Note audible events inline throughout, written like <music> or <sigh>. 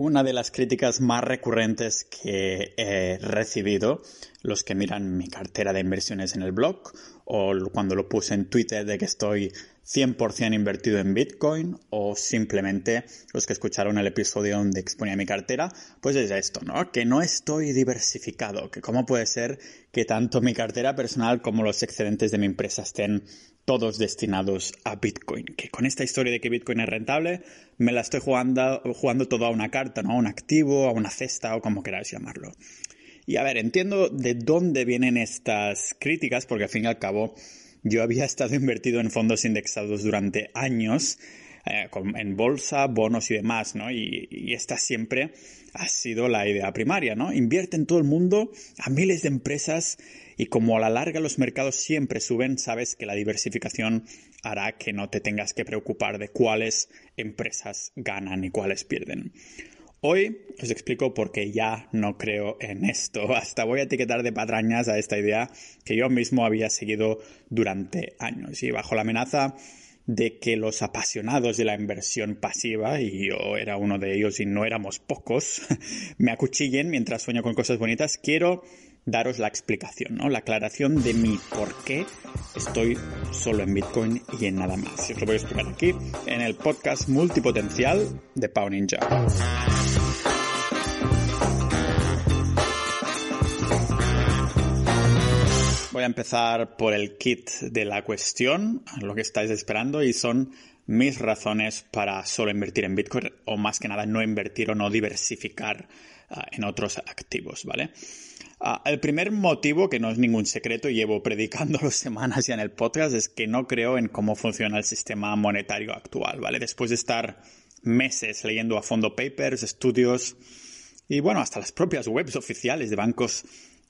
Una de las críticas más recurrentes que he recibido, los que miran mi cartera de inversiones en el blog o cuando lo puse en Twitter de que estoy 100% invertido en Bitcoin o simplemente los que escucharon el episodio donde exponía mi cartera, pues es esto, ¿no? Que no estoy diversificado, que cómo puede ser que tanto mi cartera personal como los excedentes de mi empresa estén todos destinados a Bitcoin. Que con esta historia de que Bitcoin es rentable, me la estoy jugando, todo a una carta, ¿no? A un activo, a una cesta o como queráis llamarlo. Y a ver, entiendo de dónde vienen estas críticas, porque al fin y al cabo yo había estado <laughs> invertido en fondos indexados durante años, eh, en bolsa, bonos y demás, ¿no? Y, y, esta siempre ha sido la idea primaria, ¿no? Invierte en todo el mundo, a miles de empresas y como a la larga los mercados siempre suben, sabes que la diversificación hará que no te tengas que preocupar de cuáles empresas ganan y cuáles pierden. Hoy os explico por qué ya no creo en esto. <laughs> Hasta voy a etiquetar de patrañas a esta idea que yo mismo había seguido durante años y bajo la amenaza de que los apasionados de la inversión pasiva, y yo era uno de ellos y no éramos pocos, <laughs> me acuchillen mientras sueño con cosas bonitas, quiero daros la explicación, ¿no? La aclaración de mi por qué estoy solo en Bitcoin y en nada más. Y os lo voy a explicar aquí en el podcast multipotencial de Pau Ninja. Voy a empezar por el kit de la cuestión, lo que estáis esperando, y son mis razones para solo invertir en Bitcoin o más que nada no invertir o no diversificar uh, en otros activos, ¿vale? Uh, el primer motivo, que no es ningún secreto, llevo predicándolo <laughs> semanas ya en el podcast, es que no creo en cómo funciona el sistema monetario actual, ¿vale? Después de estar meses leyendo a fondo papers, estudios y bueno, hasta las propias webs oficiales de bancos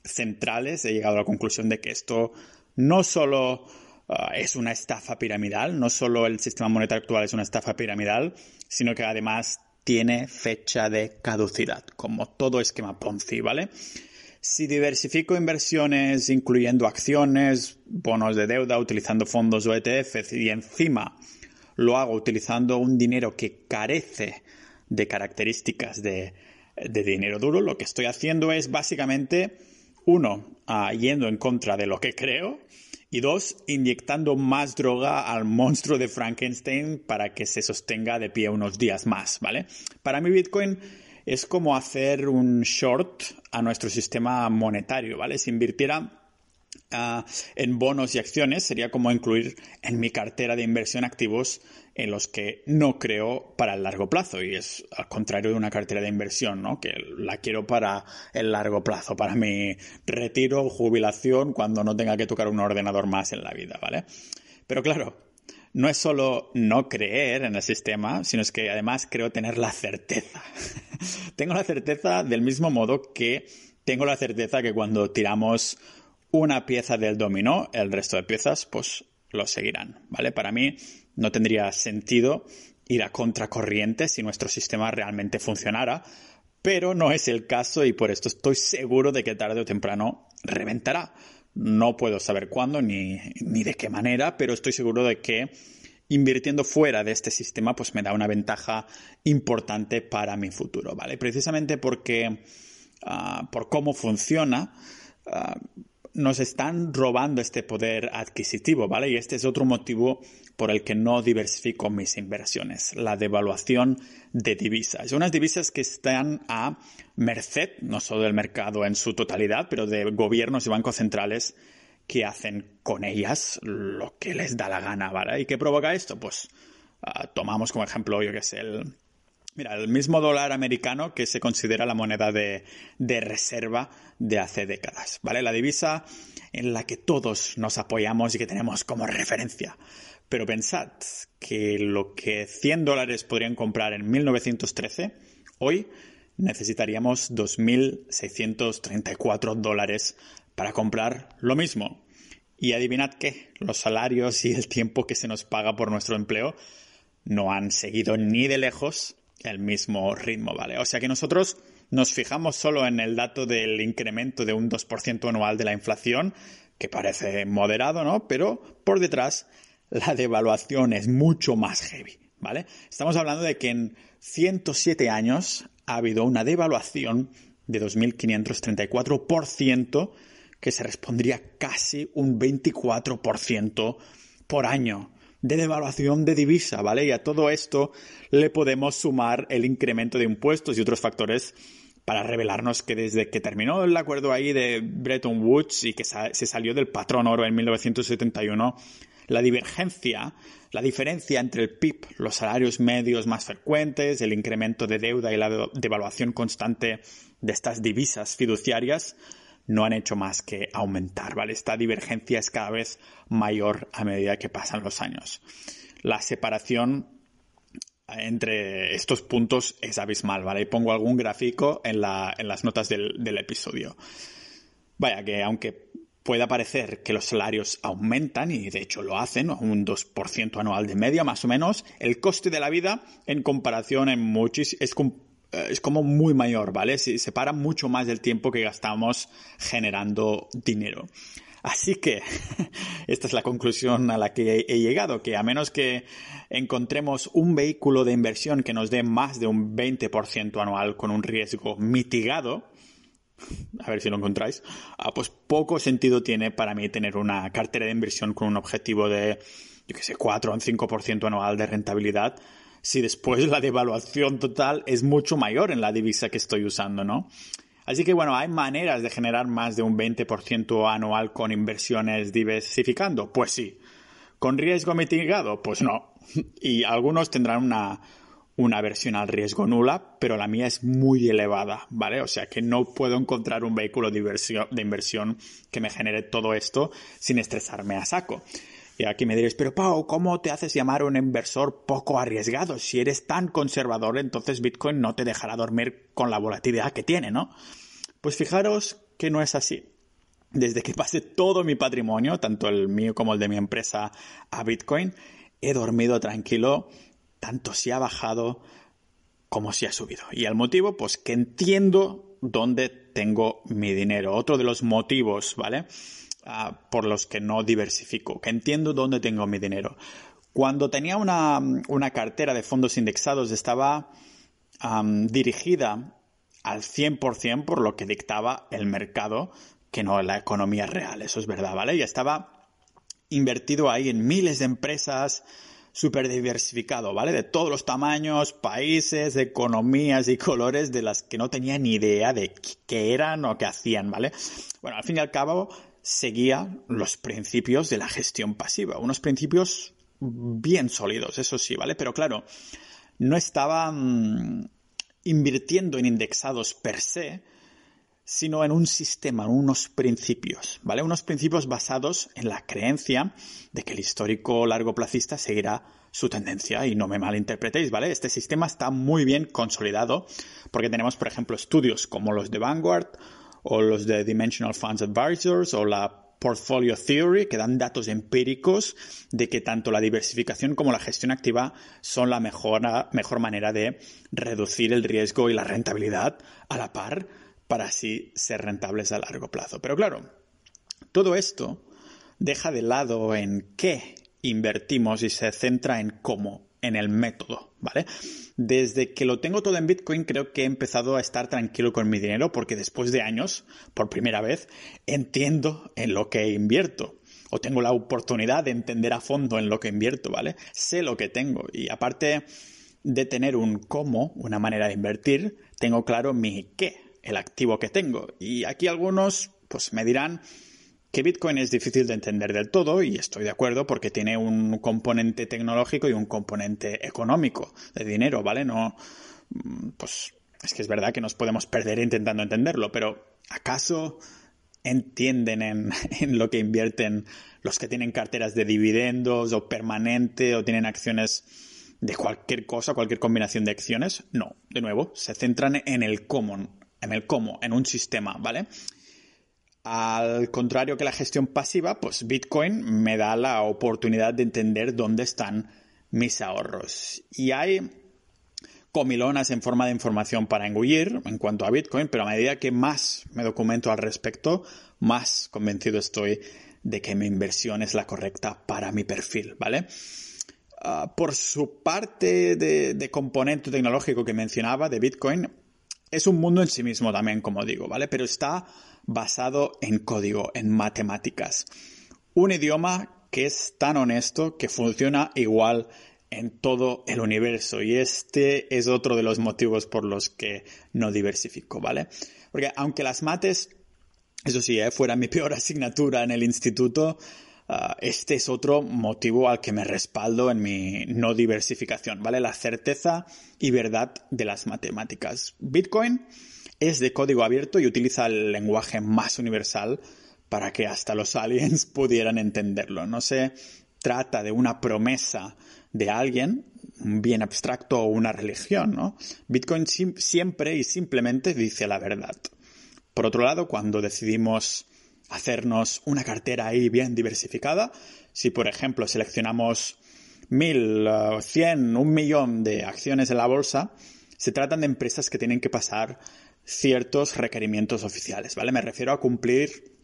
centrales he llegado a la conclusión de que esto no solo uh, es una estafa piramidal, no solo el sistema monetario actual es una estafa piramidal, sino que además tiene fecha de caducidad, como todo esquema Ponzi, ¿vale? Si diversifico inversiones incluyendo acciones, bonos de deuda, utilizando fondos o ETFs y encima lo hago utilizando un dinero que carece de características de, de dinero duro, lo que estoy haciendo es básicamente uno, uh, yendo en contra de lo que creo. Y dos, inyectando más droga al monstruo de Frankenstein para que se sostenga de pie unos días más, ¿vale? Para mí Bitcoin es como hacer un short a nuestro sistema monetario, ¿vale? Si invirtiera Uh, en bonos y acciones sería como incluir en mi cartera de inversión activos en los que no creo para el largo plazo y es al contrario de una cartera de inversión, ¿no? Que la quiero para el largo plazo, para mi retiro jubilación cuando no tenga que tocar un ordenador más en la vida, ¿vale? Pero claro, no es solo no creer en el sistema, sino es que además creo tener la certeza. <laughs> tengo la certeza del mismo modo que tengo la certeza que cuando tiramos una pieza del dominó, el resto de piezas pues lo seguirán, ¿vale? Para mí no tendría sentido ir a contracorriente si nuestro sistema realmente funcionara, pero no es el caso y por esto estoy seguro de que tarde o temprano reventará. No puedo saber cuándo ni, ni de qué manera, pero estoy seguro de que invirtiendo fuera de este sistema pues me da una ventaja importante para mi futuro, ¿vale? Precisamente porque uh, por cómo funciona, uh, nos están robando este poder adquisitivo, ¿vale? Y este es otro motivo por el que no diversifico mis inversiones, la devaluación de divisas. Unas divisas que están a merced, no solo del mercado en su totalidad, pero de gobiernos y bancos centrales que hacen con ellas lo que les da la gana, ¿vale? ¿Y qué provoca esto? Pues uh, tomamos como ejemplo, yo que sé, el, Mira, el mismo dólar americano que se considera la moneda de, de, reserva de hace décadas, ¿vale? La divisa en la que todos nos apoyamos y que tenemos como referencia. Pero pensad que lo que 100 dólares podrían comprar en 1913, hoy necesitaríamos 2.634 dólares para comprar lo mismo. Y adivinad qué, los salarios y el tiempo que se nos paga por nuestro empleo no han seguido ni de lejos el mismo ritmo, ¿vale? O sea que nosotros nos fijamos solo en el dato del incremento de un 2% anual de la inflación, que parece moderado, ¿no? Pero por detrás la devaluación es mucho más heavy, ¿vale? Estamos hablando de que en 107 años ha habido una devaluación de 2.534%, que se respondría casi un 24% por año de devaluación de divisa, ¿vale? Y a todo esto le podemos sumar el incremento de impuestos y otros factores para revelarnos que desde que terminó el acuerdo ahí de Bretton Woods y que se salió del patrón oro en 1971, la divergencia, la diferencia entre el PIB, los salarios medios más frecuentes, el incremento de deuda y la devaluación constante de estas divisas fiduciarias no han hecho más que aumentar, ¿vale? Esta divergencia es cada vez mayor a medida que pasan los años. La separación entre estos puntos es abismal, ¿vale? Y pongo algún gráfico en, las notas del, episodio. Vaya, que aunque pueda parecer que los salarios aumentan, y de hecho lo hacen, un 2% anual de media más o menos, el coste de la vida en comparación en muchis, es, es como muy mayor, ¿vale? Se separa mucho más del tiempo que gastamos generando dinero. Así que <laughs> esta es la conclusión a la que he llegado, que a menos que encontremos un vehículo de inversión que nos dé más de un 20% anual con un riesgo mitigado, a ver si lo encontráis, ah, pues poco sentido tiene para mí tener una cartera de inversión con un objetivo de, yo qué sé, 4 o un 5% anual de rentabilidad, si después la devaluación total es mucho mayor en la divisa que estoy usando, ¿no? Así que bueno, hay maneras de generar más de un 20% anual con inversiones diversificando. Pues sí. ¿Con riesgo mitigado? Pues no. <laughs> Y algunos tendrán una, una versión al riesgo nula, pero la mía es muy elevada, ¿vale? O sea que no puedo encontrar un vehículo de inversión que me genere todo esto sin estresarme a saco. Y aquí me diréis, pero Pau, ¿cómo te haces llamar un inversor poco arriesgado? Si eres tan conservador, entonces Bitcoin no te dejará dormir con la volatilidad que tiene, ¿no? Pues fijaros que no es así. Desde que pasé todo mi patrimonio, tanto el mío como el de mi empresa, a Bitcoin, he dormido tranquilo, tanto si ha bajado como si ha subido. Y el motivo, pues que entiendo dónde tengo mi dinero. Otro de los motivos, ¿vale? Ah, por los que no diversifico, que entiendo dónde tengo mi dinero. Cuando tenía una, cartera de fondos indexados estaba dirigida al 100% por lo que dictaba el mercado, que no la economía real, eso es verdad, ¿vale? Ya estaba invertido ahí en miles de empresas, súper diversificado, ¿vale? De todos los tamaños, países, economías y colores de las que no tenía ni idea de qué eran o qué hacían, ¿vale? Bueno, al fin y al cabo, seguía los principios de la gestión pasiva, unos principios bien sólidos, eso sí, ¿vale? Pero claro, no estaba mm, invirtiendo en indexados per se, sino en un sistema, unos principios, ¿vale? Unos principios basados en la creencia de que el histórico largo placista seguirá su tendencia y no me malinterpretéis, ¿vale? Este sistema está muy bien consolidado porque tenemos, por ejemplo, estudios como los de Vanguard o los de Dimensional Funds Advisors o la Portfolio Theory, que dan datos empíricos de que tanto la diversificación como la gestión activa son la mejor, mejor manera de reducir el riesgo y la rentabilidad a la par para así ser rentables a largo plazo. Pero claro, todo esto deja de lado en qué invertimos y se centra en cómo, en el método, ¿vale? Desde que lo tengo todo en Bitcoin, creo que he empezado a estar tranquilo con mi dinero porque después de años, por primera vez, entiendo en lo que invierto. O tengo la oportunidad de entender a fondo en lo que invierto, ¿vale? Sé lo que tengo. Y aparte de tener un cómo, una manera de invertir, tengo claro mi qué, el activo que tengo. Y aquí algunos, pues me dirán, que Bitcoin es difícil de entender del todo y estoy de acuerdo porque tiene un componente tecnológico y un componente económico de dinero, ¿vale? No, mm, pues es que es verdad que nos podemos perder intentando entenderlo, pero ¿acaso entienden en, <laughs> en lo que invierten los que tienen carteras de dividendos o permanente o tienen acciones de cualquier cosa, cualquier combinación de acciones? No, de nuevo, se centran en el cómo, en el cómo, en un sistema, ¿vale? Al contrario que la gestión pasiva, pues Bitcoin me da la oportunidad de entender dónde están mis ahorros. Y hay comilonas en forma de información para engullir en cuanto a Bitcoin, pero a medida que más me documento al respecto, más convencido estoy de que mi inversión es la correcta para mi perfil, ¿vale? Ah, por su parte de, de componente tecnológico que mencionaba de Bitcoin, es un mundo en sí mismo también, como digo, ¿vale? Pero está basado en código, en matemáticas. Un idioma que es tan honesto que funciona igual en todo el universo. Y este es otro de los motivos por los que no diversifico, ¿vale? Porque aunque las mates, eso sí, ¿eh? fuera mi <laughs> peor asignatura en el instituto, ah, este es otro motivo al que me respaldo en mi no diversificación, ¿vale? La certeza y verdad de las matemáticas. Bitcoin es de código abierto y utiliza el lenguaje más universal para que hasta los aliens <laughs> pudieran entenderlo. No se trata de una promesa de alguien, un bien abstracto o una religión, ¿no? Bitcoin siempre y simplemente dice la verdad. Por otro lado, cuando decidimos hacernos una cartera ahí bien diversificada, si por ejemplo seleccionamos mil, uh, cien, un millón de acciones en la bolsa, se tratan de empresas que tienen que pasar ciertos requerimientos oficiales, ¿vale? Me refiero a cumplir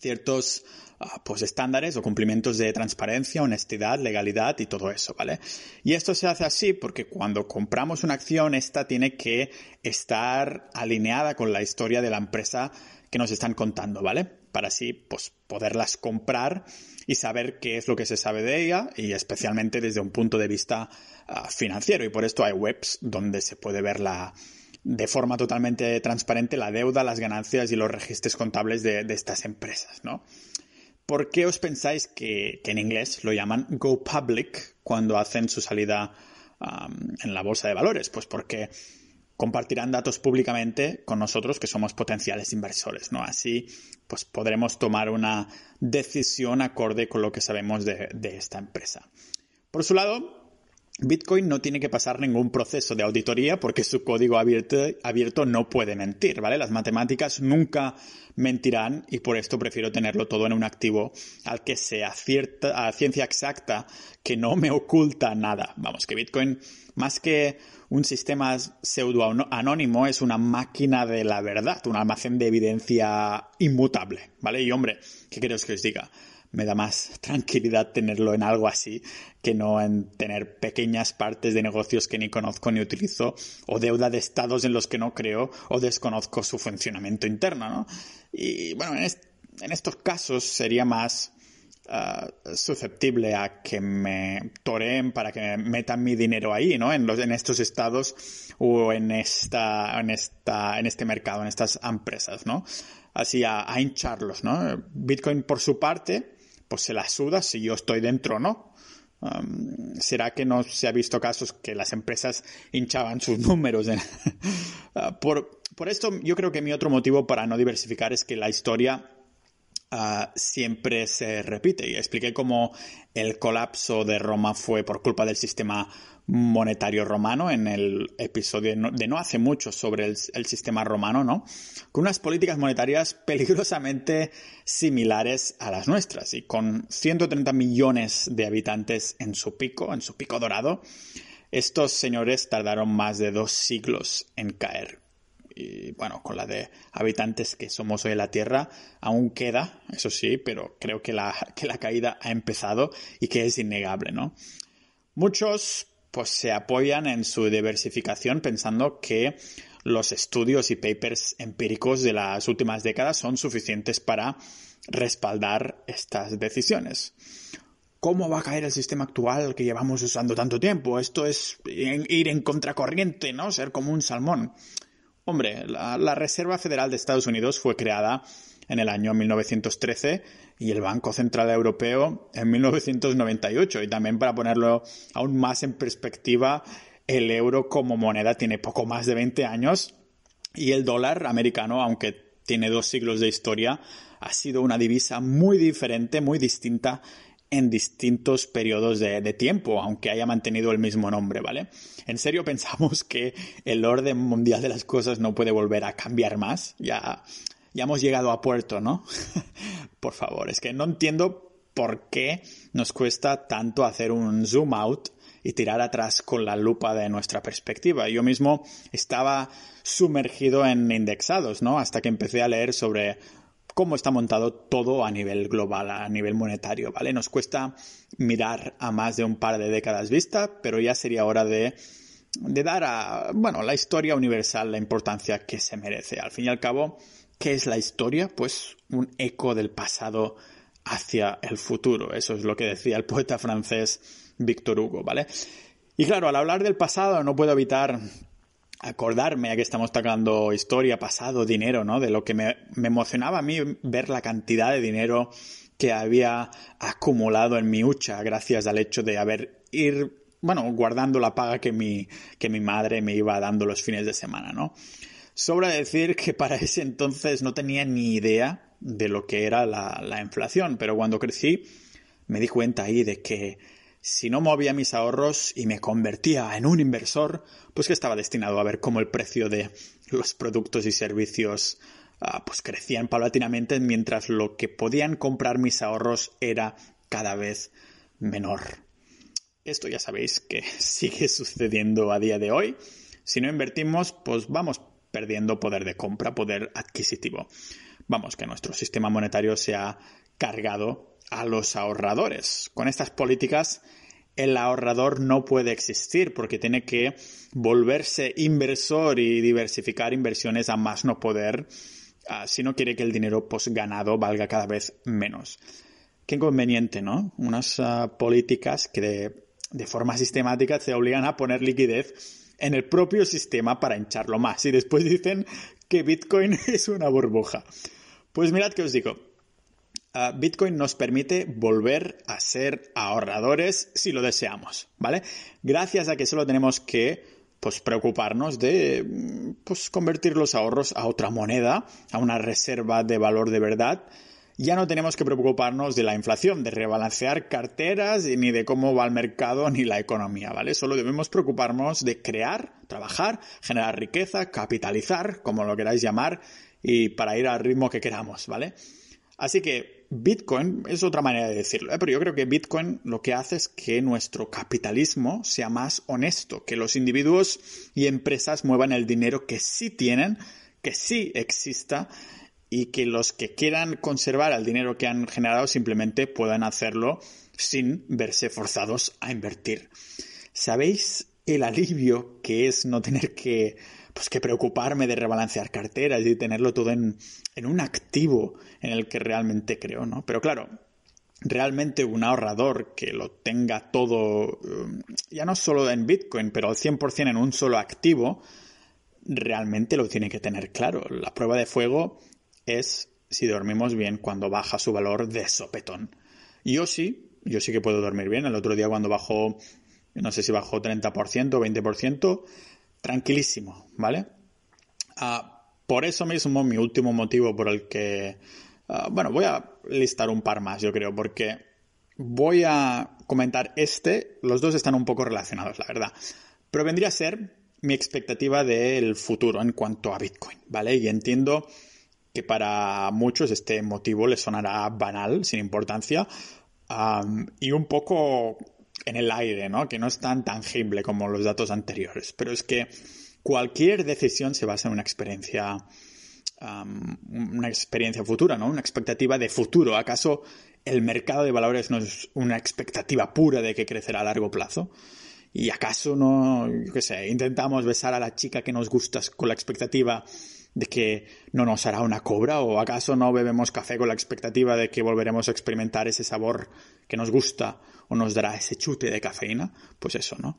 ciertos ah, pues estándares o cumplimientos de transparencia, honestidad, legalidad y todo eso, ¿vale? Y esto se hace así porque cuando compramos una acción, esta tiene que estar alineada con la historia de la empresa que nos están contando, ¿vale? Para así, pues, poderlas comprar y saber qué es lo que se sabe de ella y especialmente desde un punto de vista ah, financiero. Y por esto hay webs donde se puede ver la, de forma totalmente transparente la deuda, las ganancias y los registros contables de, estas empresas, ¿no? ¿Por qué os pensáis que, en inglés lo llaman go public cuando hacen su salida en la bolsa de valores? Pues porque compartirán datos públicamente con nosotros que somos potenciales inversores, ¿no? Así, pues podremos tomar una decisión acorde con lo que sabemos de, esta empresa. Por su lado, Bitcoin no tiene que pasar ningún proceso de auditoría porque su código abierto, no puede mentir, ¿vale? Las matemáticas nunca mentirán y por esto prefiero tenerlo todo en un activo al que sea cierta, a ciencia exacta que no me oculta nada. Vamos, que Bitcoin, más que un sistema pseudo anónimo, es una máquina de la verdad, un almacén de evidencia inmutable, ¿vale? Y hombre, ¿qué queréis que os diga? me da más <laughs> tranquilidad tenerlo en algo así que no en tener pequeñas partes de negocios que ni conozco ni utilizo o deuda de estados en los que no creo o desconozco su funcionamiento interno, ¿no? Y bueno, en, estos casos sería más ah, susceptible a que me toreen para que metan mi dinero ahí, ¿no? En, los, en estos estados o en esta, en esta, en este mercado, en estas empresas, ¿no? Así a, a hincharlos, ¿no? Bitcoin por su parte pues se la suda si yo estoy dentro o no. ¿Será que no se ha visto casos que las empresas hinchaban sus <laughs> números? Ah, por, por, esto, yo creo que mi otro motivo para no diversificar es que la historia ah, siempre se repite. Y expliqué cómo el colapso de Roma fue por culpa del sistema monetario romano en el episodio de no hace mucho sobre el, sistema romano, ¿no? Con unas políticas monetarias <laughs> peligrosamente similares a las nuestras y con 130 millones de habitantes en su pico, en su pico dorado, estos señores tardaron más de dos siglos en caer. Y bueno, con la de habitantes que somos hoy en la Tierra, aún queda, eso sí, pero creo que la, que la caída ha empezado y que es innegable, ¿no? Muchos pues se apoyan en su diversificación pensando que los estudios y papers empíricos de las últimas décadas son suficientes para respaldar estas decisiones. ¿Cómo va a caer el sistema actual que llevamos usando tanto tiempo? Esto es ir en contracorriente, ¿no? Ser como un salmón. Hombre, la, la Reserva Federal de Estados Unidos fue creada en el año 1913 y el Banco Central Europeo en 1998. Y también para ponerlo aún más en perspectiva, el euro como moneda tiene poco más de 20 años y el dólar americano, aunque tiene dos siglos de historia, ha sido una divisa muy diferente, muy distinta en distintos periodos de, de, tiempo, aunque haya mantenido el mismo nombre, ¿vale? ¿En serio <laughs> pensamos que el orden mundial de las cosas no puede volver a cambiar más? Ya ya hemos llegado a puerto, ¿no? <laughs> por favor, es que no entiendo por qué nos cuesta tanto hacer un zoom out y tirar atrás con la lupa de nuestra perspectiva. Yo mismo estaba sumergido en indexados, ¿no? Hasta que empecé a leer sobre cómo está montado todo a nivel global, a nivel monetario, ¿vale? Nos cuesta mirar a más de un par de décadas vista, pero ya sería hora de dar a, bueno, la historia universal la importancia que se merece. Al fin y al cabo, ¿qué es la historia? Pues un eco del pasado hacia el futuro. Eso es lo que decía el poeta francés Victor Hugo, ¿vale? Y claro, al hablar del pasado no puedo evitar acordarme, ya que estamos tocando historia, pasado, dinero, ¿no? De lo que me, me, emocionaba a mí ver la cantidad de dinero que había acumulado en mi hucha gracias al hecho de haber ir, bueno, guardando la paga que mi, que mi madre me iba dando los fines de semana, ¿no? Sobra decir que para ese entonces no tenía ni idea de lo que era la, la inflación, pero cuando crecí me di cuenta ahí de que si no movía mis ahorros y me convertía en un inversor, pues que estaba destinado a ver cómo el precio de los productos y servicios uh, pues crecían paulatinamente mientras lo que podían comprar mis ahorros era cada vez menor. Esto ya sabéis que <laughs> sigue sucediendo a día de hoy. Si no invertimos, pues vamos perdiendo poder de compra, poder adquisitivo. Vamos, que nuestro sistema monetario se ha cargado a los ahorradores. Con estas políticas, el ahorrador no puede existir porque tiene que volverse inversor y diversificar inversiones a más no poder uh, si no quiere que el dinero pues, ganado valga cada vez menos. Qué inconveniente, ¿no? Unas uh, políticas que de, de forma sistemática te obligan a poner liquidez en el propio sistema para hincharlo más y después dicen que Bitcoin <laughs> es una burbuja. Pues mirad que os digo, Bitcoin nos permite volver a ser ahorradores si lo deseamos, ¿vale? Gracias a que solo tenemos que pues preocuparnos de pues convertir los ahorros a otra moneda, a una reserva de valor de verdad. Ya no tenemos que preocuparnos de la inflación, de rebalancear carteras ni de cómo va el mercado ni la economía, ¿vale? Solo debemos preocuparnos de crear, trabajar, generar riqueza, capitalizar, como lo queráis llamar, y para ir al ritmo que queramos, ¿vale? Así que Bitcoin es otra manera de decirlo, ¿eh? pero yo creo que Bitcoin lo que hace es que nuestro capitalismo sea más honesto, que los individuos y empresas muevan el dinero que sí tienen, que sí exista y que los que quieran conservar el dinero que han generado simplemente puedan hacerlo sin verse forzados a invertir. ¿Sabéis el alivio que es no tener que pues que preocuparme de rebalancear carteras y tenerlo todo en, en un activo en el que realmente creo, ¿no? Pero claro, realmente un ahorrador que lo tenga todo, um, ya no solo en Bitcoin, pero al 100% en un solo activo, realmente lo tiene que tener claro. La prueba de fuego es si dormimos bien cuando baja su valor de sopetón. Yo sí, yo sí que puedo dormir bien. El otro día cuando bajó, no sé si bajó 30%, 20%, tranquilísimo, ¿vale? Ah, por eso mismo, mi último motivo por el que... Ah, bueno, voy a listar un par más, yo creo, porque voy a comentar este, los dos están un poco relacionados, la verdad, pero vendría a ser mi expectativa del futuro en cuanto a Bitcoin, ¿vale? Y entiendo que para muchos este motivo les sonará banal, sin importancia, y un poco en el aire, ¿no? Que no es tan tangible como los datos anteriores. Pero es que cualquier decisión se basa en una experiencia, una experiencia futura, ¿no? Una expectativa de futuro. ¿Acaso el mercado de valores no es una expectativa pura de que crecerá a largo plazo? ¿Y acaso no, yo qué sé, intentamos besar a la chica que nos gusta con la expectativa de que no nos hará una cobra? ¿O acaso no bebemos café con la expectativa de que volveremos a experimentar ese sabor que nos gusta o nos dará ese chute de cafeína? Pues eso, ¿no?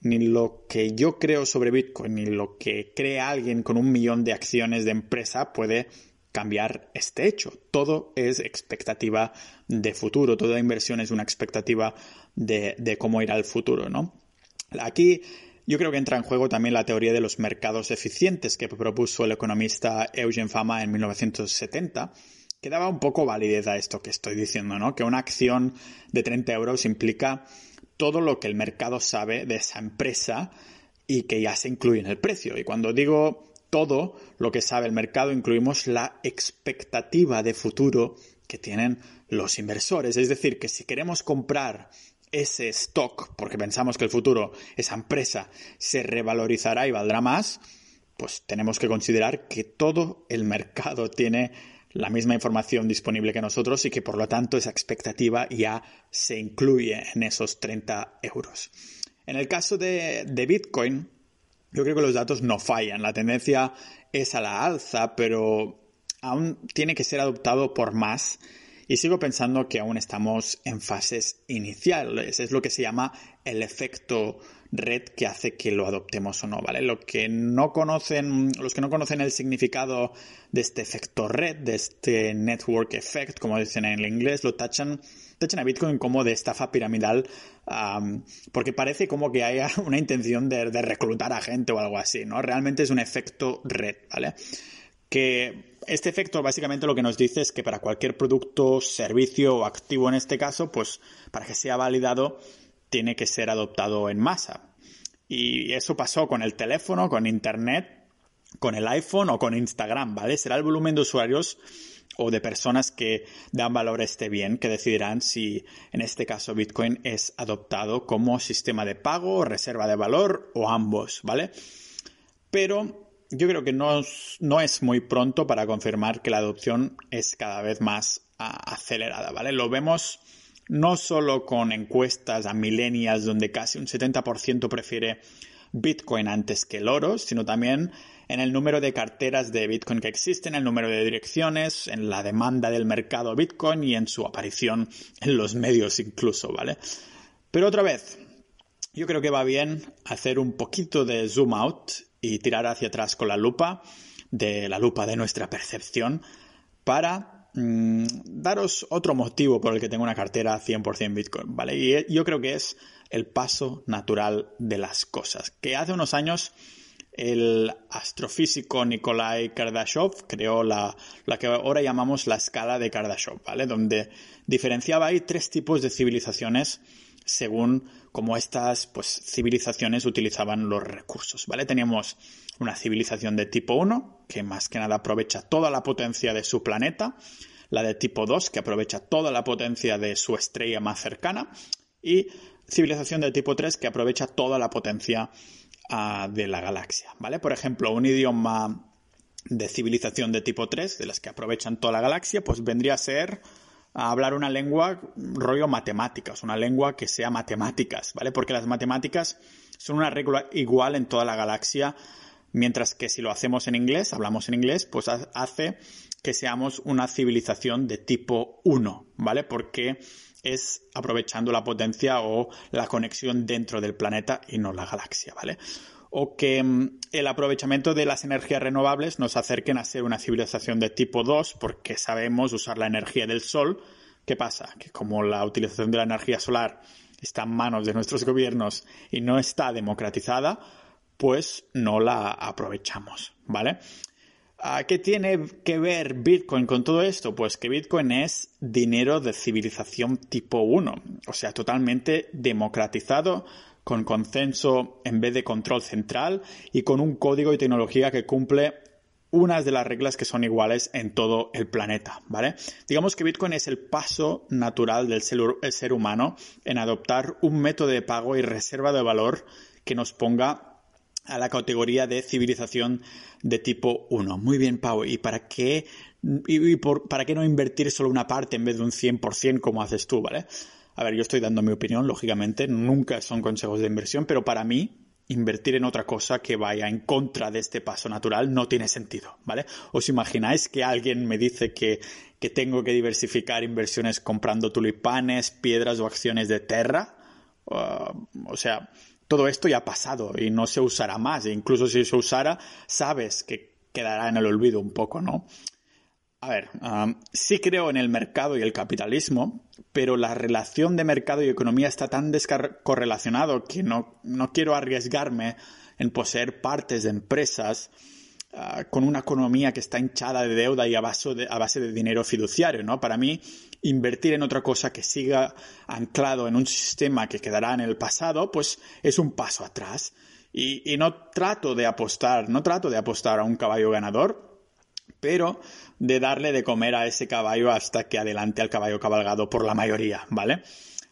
Ni lo que yo creo sobre Bitcoin, ni lo que cree alguien con un millón de acciones de empresa puede cambiar este hecho. Todo es expectativa de futuro, toda inversión es una expectativa de, de cómo irá el futuro, ¿no? Aquí yo creo que entra en juego también la teoría de los mercados eficientes que propuso el economista Eugen Fama en 1970, que daba un poco validez a esto que estoy diciendo, ¿no? Que una acción de 30 euros implica todo lo que el mercado sabe de esa empresa y que ya se incluye en el precio. Y cuando digo todo lo que sabe el mercado, incluimos la expectativa de futuro que tienen los inversores. Es decir, que si queremos comprar ese stock, porque pensamos que el futuro, esa empresa, se revalorizará y valdrá más, pues tenemos que considerar que todo el mercado tiene la misma información disponible que nosotros y que por lo tanto esa expectativa ya se incluye en esos 30 euros. En el caso de, de Bitcoin, yo creo que los datos no fallan. La tendencia es a la alza, pero aún tiene que ser adoptado por más y sigo pensando que aún estamos en fases iniciales. Es lo que se llama el efecto red que hace que lo adoptemos o no, ¿vale? Lo que no conocen, los que no conocen el significado de este efecto red, de este network effect, como dicen en el inglés, lo tachan, tachan a Bitcoin como de estafa piramidal, porque parece como que haya <laughs> una intención de, de reclutar a gente o algo así, ¿no? Realmente es un efecto red, ¿vale? que este efecto básicamente lo que nos dice es que para cualquier producto, servicio o activo en este caso, pues para que sea validado tiene que ser adoptado en masa. Y eso pasó con el teléfono, con Internet, con el iPhone o con Instagram, ¿vale? Será el volumen de usuarios o de personas que dan valor a este bien que decidirán si en este caso Bitcoin es adoptado como sistema de pago, reserva de valor o ambos, ¿vale? Pero yo creo que no, no, es muy pronto para confirmar que la adopción es cada vez más acelerada, ¿vale? Lo vemos no solo con encuestas a millennials donde casi un 70% prefiere Bitcoin antes que el oro, sino también en el número de carteras de Bitcoin que existen, el número de direcciones, en la demanda del mercado Bitcoin y en su aparición en los medios incluso, ¿vale? Pero otra vez, yo creo que va bien hacer un poquito de zoom out y tirar hacia atrás con la lupa, de la lupa de nuestra percepción, para mm, daros otro motivo por el que tengo una cartera 100% Bitcoin, ¿vale? Y yo creo que es el paso natural de las cosas. Que hace unos años el astrofísico Nikolai Kardashev creó la, la, que ahora llamamos la escala de Kardashev, ¿vale? Donde diferenciaba ahí tres tipos de civilizaciones según cómo estas pues, civilizaciones utilizaban los recursos. ¿vale? Teníamos una civilización de tipo 1, que más que nada aprovecha toda la potencia de su planeta, la de tipo 2, que aprovecha toda la potencia de su estrella más cercana, y civilización de tipo 3, que aprovecha toda la potencia uh, de la galaxia. ¿vale? Por ejemplo, un idioma de civilización de tipo 3, de las que aprovechan toda la galaxia, pues vendría a ser a hablar una lengua rollo matemáticas, una lengua que sea matemáticas, ¿vale? Porque las matemáticas son una regla igual en toda la galaxia, mientras que si lo hacemos en inglés, hablamos en inglés, pues hace que seamos una civilización de tipo 1, ¿vale? Porque es aprovechando la potencia o la conexión dentro del planeta y no la galaxia, ¿vale? O que mm, el aprovechamiento de las energías renovables nos acerquen a ser una civilización de tipo 2 porque sabemos usar la energía del sol. ¿Qué pasa? Que como la utilización de la energía solar está en manos de nuestros gobiernos y no está democratizada, pues no la aprovechamos, ¿vale? Ah, ¿Qué tiene que ver Bitcoin con todo esto? Pues que Bitcoin es dinero de civilización tipo 1, o sea, totalmente democratizado, con consenso en vez de control central y con un código y tecnología que cumple unas de las reglas que son iguales en todo el planeta, ¿vale? Digamos que Bitcoin es el paso natural del ser, humano en adoptar un método de pago y reserva de valor que nos ponga a la categoría de civilización de tipo 1. Muy bien, Pau. ¿Y para qué, y, para qué no invertir solo una parte en vez de un 100% como haces tú, ¿vale? A ver, yo estoy dando mi opinión, lógicamente, nunca son consejos de inversión, pero para mí invertir en otra cosa que vaya en contra de este paso natural no tiene sentido, ¿vale? ¿Os imagináis que alguien me dice que, que tengo que diversificar inversiones comprando tulipanes, piedras o acciones de Terra? Uh, o sea, todo esto ya ha pasado y no se usará más. E incluso si se usara, sabes que quedará en el olvido un poco, ¿no? A ver, sí creo en el mercado y el capitalismo, pero la relación de mercado y economía está tan descorrelacionado que no, no quiero arriesgarme en poseer partes de empresas ah, con una economía que está hinchada de deuda y a base de, dinero fiduciario, ¿no? Para mí, invertir en otra cosa que siga anclado en un sistema que quedará en el pasado, pues es un paso atrás. Y no trato de apostar, no trato de apostar a un caballo ganador, pero de darle de comer a ese caballo hasta que adelante al caballo cabalgado por la mayoría, ¿vale?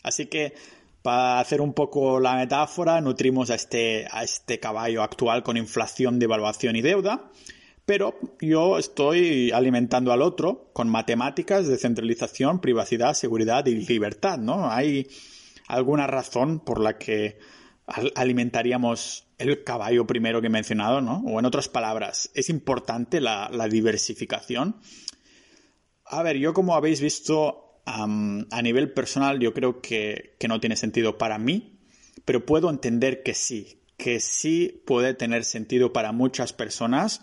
Así que para hacer un poco la metáfora, nutrimos a este, a este caballo actual con inflación, devaluación y deuda, pero yo estoy alimentando al otro con matemáticas, descentralización, privacidad, seguridad y libertad, ¿no? Hay alguna razón por la que alimentaríamos el caballo primero que he mencionado, ¿no? O en otras palabras, ¿es importante la, diversificación? A ver, yo como habéis visto a nivel personal, yo creo que, que no tiene sentido para mí, pero puedo entender que sí, que sí puede tener sentido para muchas personas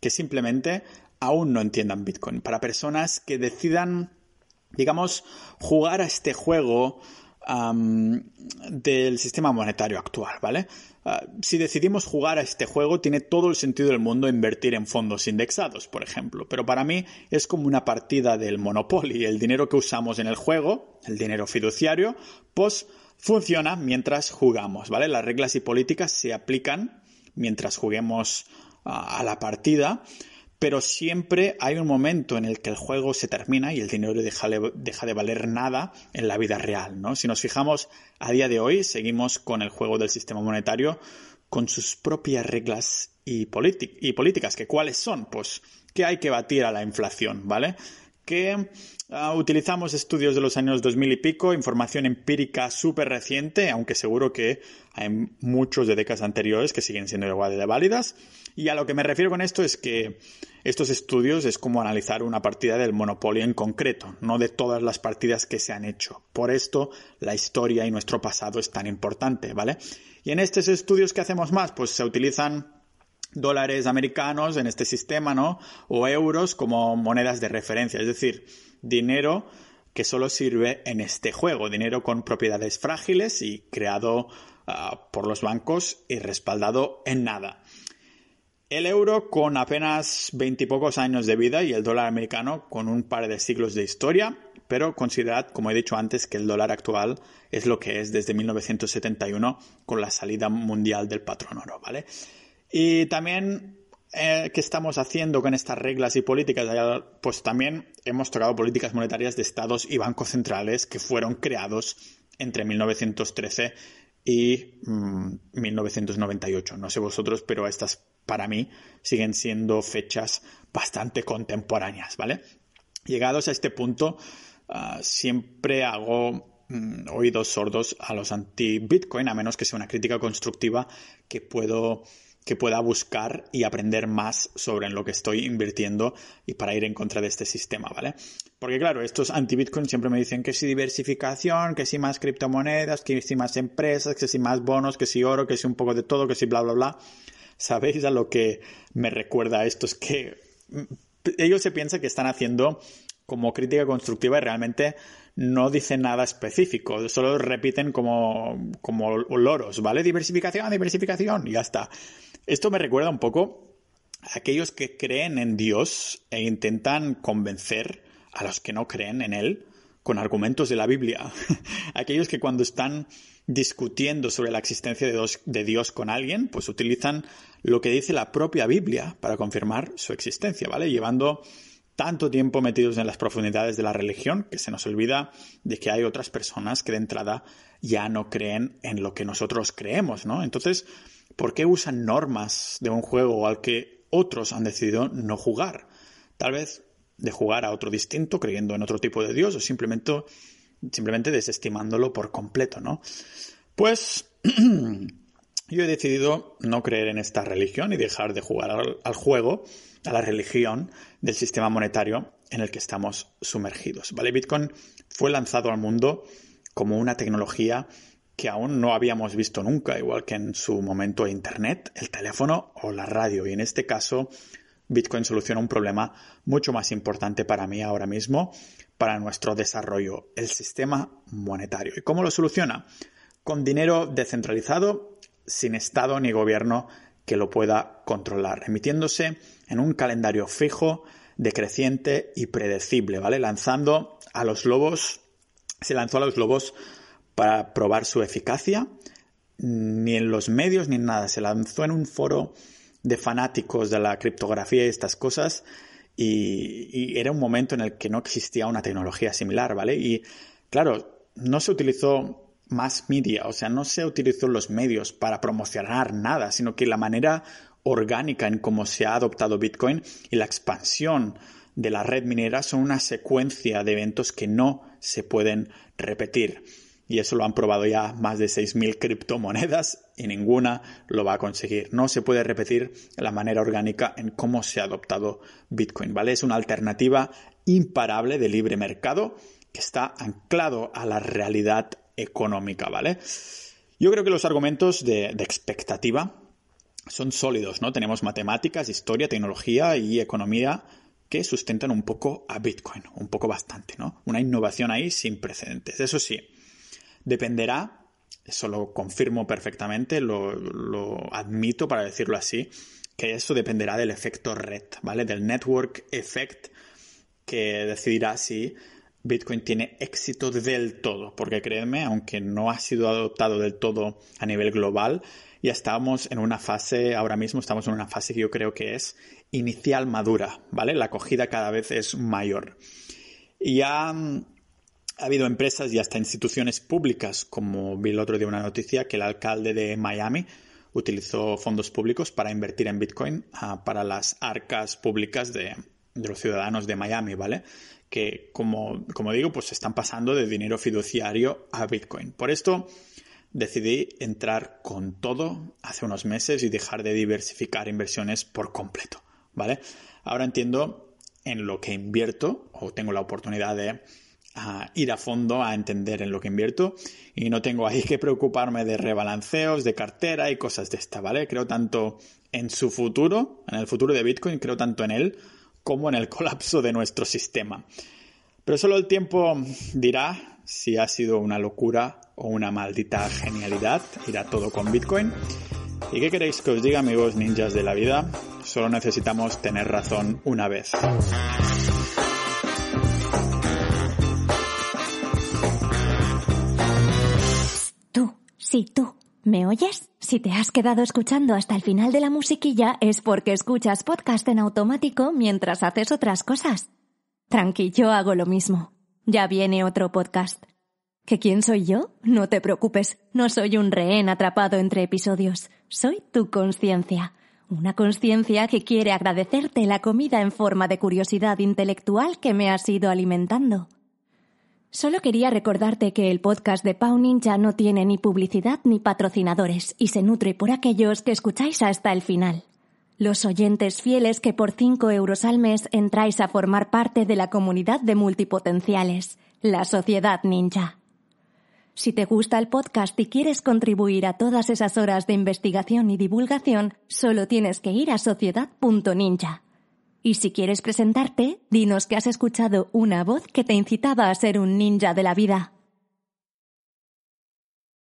que simplemente aún no entiendan Bitcoin. Para personas que decidan, digamos, jugar a este juego del sistema monetario actual, ¿vale? Ah, si decidimos jugar a este juego, tiene todo el sentido del mundo invertir en fondos indexados, por ejemplo. Pero para mí es como una partida del Monopoly. El dinero que usamos en el juego, el dinero fiduciario, pues funciona mientras jugamos, ¿vale? Las reglas y políticas se aplican mientras juguemos ah, a la partida pero siempre hay un momento en el que el juego se termina y el dinero deja, de valer nada en la vida real, ¿no? Si nos fijamos a día de hoy, seguimos con el juego del sistema monetario con sus propias reglas y, y políticas, que cuáles son, pues que hay que batir a la inflación, ¿vale? Que ah, utilizamos estudios de los años 2000 y pico, información empírica súper reciente, aunque seguro que hay muchos de décadas anteriores que siguen siendo igual de válidas. Y a lo que me refiero con esto es que estos estudios es como analizar una partida del Monopoly en concreto, no de todas las partidas que se han hecho. Por esto la historia y nuestro pasado es tan importante, ¿vale? Y en estos estudios que hacemos más, pues se utilizan dólares americanos en este sistema, ¿no? O euros como monedas de referencia, es decir, dinero que solo sirve en este juego, dinero con propiedades frágiles y creado ah, por los bancos y respaldado en nada. El euro con apenas veintipocos años de vida y el dólar americano con un par de siglos de historia, pero considerad, como he dicho antes, que el dólar actual es lo que es desde 1971 con la salida mundial del patrón oro, ¿vale? Y también, eh, ¿qué estamos haciendo con estas reglas y políticas? Pues también hemos tocado políticas monetarias de estados y bancos centrales que fueron creados entre 1913 y 1998. Mm, no sé vosotros, pero estas para mí siguen siendo fechas bastante contemporáneas, ¿vale? Llegados a este punto, ah, siempre hago mm, oídos sordos a los anti-Bitcoin, a menos que sea una crítica constructiva que puedo que pueda buscar y aprender más sobre en lo que estoy invirtiendo y para ir en contra de este sistema, ¿vale? Porque claro, estos anti-Bitcoin siempre me dicen que si diversificación, que si más criptomonedas, que si más empresas, que si más bonos, que si oro, que si un poco de todo, que si bla, bla, bla. ¿Sabéis a lo que me recuerda esto? Es que ellos se piensan que están haciendo como crítica constructiva y realmente no dicen nada específico, solo repiten como, como loros, ¿vale? Diversificación, diversificación, y ya está. Esto me recuerda un poco a aquellos que creen en Dios e intentan convencer a los que no creen en Él con argumentos de la Biblia. <laughs> aquellos que cuando están discutiendo sobre la existencia de Dios, con alguien, pues utilizan lo que dice la propia Biblia para confirmar su existencia, ¿vale? Llevando tanto tiempo metidos en las profundidades de la religión que se nos olvida de que hay otras personas que de entrada ya no creen en lo que nosotros creemos, ¿no? Entonces, ¿por qué usan normas de un juego al que otros han decidido no jugar? Tal vez de jugar a otro distinto, creyendo en otro tipo de Dios, o simplemente simplemente desestimándolo por completo, ¿no? Pues <clears throat> yo he decidido no creer en esta religión y dejar de jugar al, juego, a la religión del sistema monetario en el que estamos sumergidos, ¿vale? Bitcoin fue lanzado al mundo como una tecnología que aún no habíamos visto nunca, igual que en su momento Internet, el teléfono o la radio. Y en este caso, Bitcoin soluciona un problema mucho más importante para mí ahora mismo, para nuestro desarrollo, el sistema monetario. ¿Y cómo lo soluciona? Con dinero descentralizado, sin Estado ni gobierno que lo pueda controlar, emitiéndose en un calendario fijo, decreciente y predecible, ¿vale? Lanzando a los lobos, se lanzó a los lobos para probar su eficacia, ni en los medios ni en nada, se lanzó en un foro de fanáticos de la criptografía y estas cosas y, era un momento en el que no existía una tecnología similar, ¿vale? Y claro, no se utilizó más media, o sea, no se utilizó los medios para promocionar nada, sino que la manera orgánica en cómo se ha adoptado Bitcoin y la expansión de la red minera son una secuencia de eventos que no se pueden repetir. y eso lo han probado ya más de 6.000 criptomonedas y ninguna lo va a conseguir. No se puede repetir la manera orgánica en cómo se ha adoptado Bitcoin, ¿vale? Es una alternativa imparable de libre mercado que está anclado a la realidad económica, ¿vale? Yo creo que los argumentos de, expectativa son sólidos, ¿no? Tenemos matemáticas, historia, tecnología y economía que sustentan un poco a Bitcoin, un poco bastante, ¿no? Una innovación ahí sin precedentes. Eso sí, dependerá, eso lo confirmo perfectamente, lo, admito para decirlo así, que eso dependerá del efecto red, ¿vale? Del network effect que decidirá si Bitcoin tiene éxito del todo, porque créeme, aunque no ha sido adoptado del todo a nivel global, ya estamos en una fase, ahora mismo estamos en una fase que yo creo que es inicial madura, ¿vale? La acogida cada vez es mayor. Y ya ha habido empresas y hasta instituciones públicas, como vi el otro día una noticia, que el alcalde de Miami utilizó fondos públicos para invertir en Bitcoin ah, para las arcas públicas de, de, los ciudadanos de Miami, ¿vale? Que, como, como digo, pues están pasando de dinero fiduciario a Bitcoin. Por esto, decidí entrar con todo hace unos meses y dejar de diversificar inversiones por completo, ¿vale? Ahora entiendo en lo que invierto o tengo la oportunidad de ah, ir a fondo a entender en lo que invierto y no tengo ahí que preocuparme de rebalanceos, de cartera y cosas de esta, ¿vale? Creo tanto en su futuro, en el futuro de Bitcoin, creo tanto en él como en el <laughs> colapso de nuestro sistema. Pero solo el tiempo dirá si ha sido una locura o una maldita genialidad. Irá todo con Bitcoin. ¿Y qué queréis que os diga, amigos ninjas de la vida? Solo necesitamos tener razón una vez. Sí, tú. ¿Me oyes? Si te has quedado escuchando hasta el final de la musiquilla es porque escuchas podcast en automático mientras haces otras cosas. Tranqui, yo hago lo mismo. Ya viene otro podcast. ¿Que quién soy yo? No te preocupes, no soy un rehén atrapado entre episodios. Soy tu conciencia. Una conciencia que quiere agradecerte la comida en forma de curiosidad intelectual que me has ido alimentando. Solo quería recordarte que el podcast de Pau Ninja no tiene ni publicidad ni patrocinadores y se nutre por aquellos que escucháis hasta el final. Los oyentes fieles que por 5 euros al mes entráis a formar parte de la comunidad de multipotenciales, la Sociedad Ninja. Si te gusta el podcast y quieres contribuir a todas esas horas de investigación y divulgación, solo tienes que ir a sociedad.ninja. Y si quieres presentarte, dinos que has escuchado una voz que te incitaba a ser un ninja de la vida.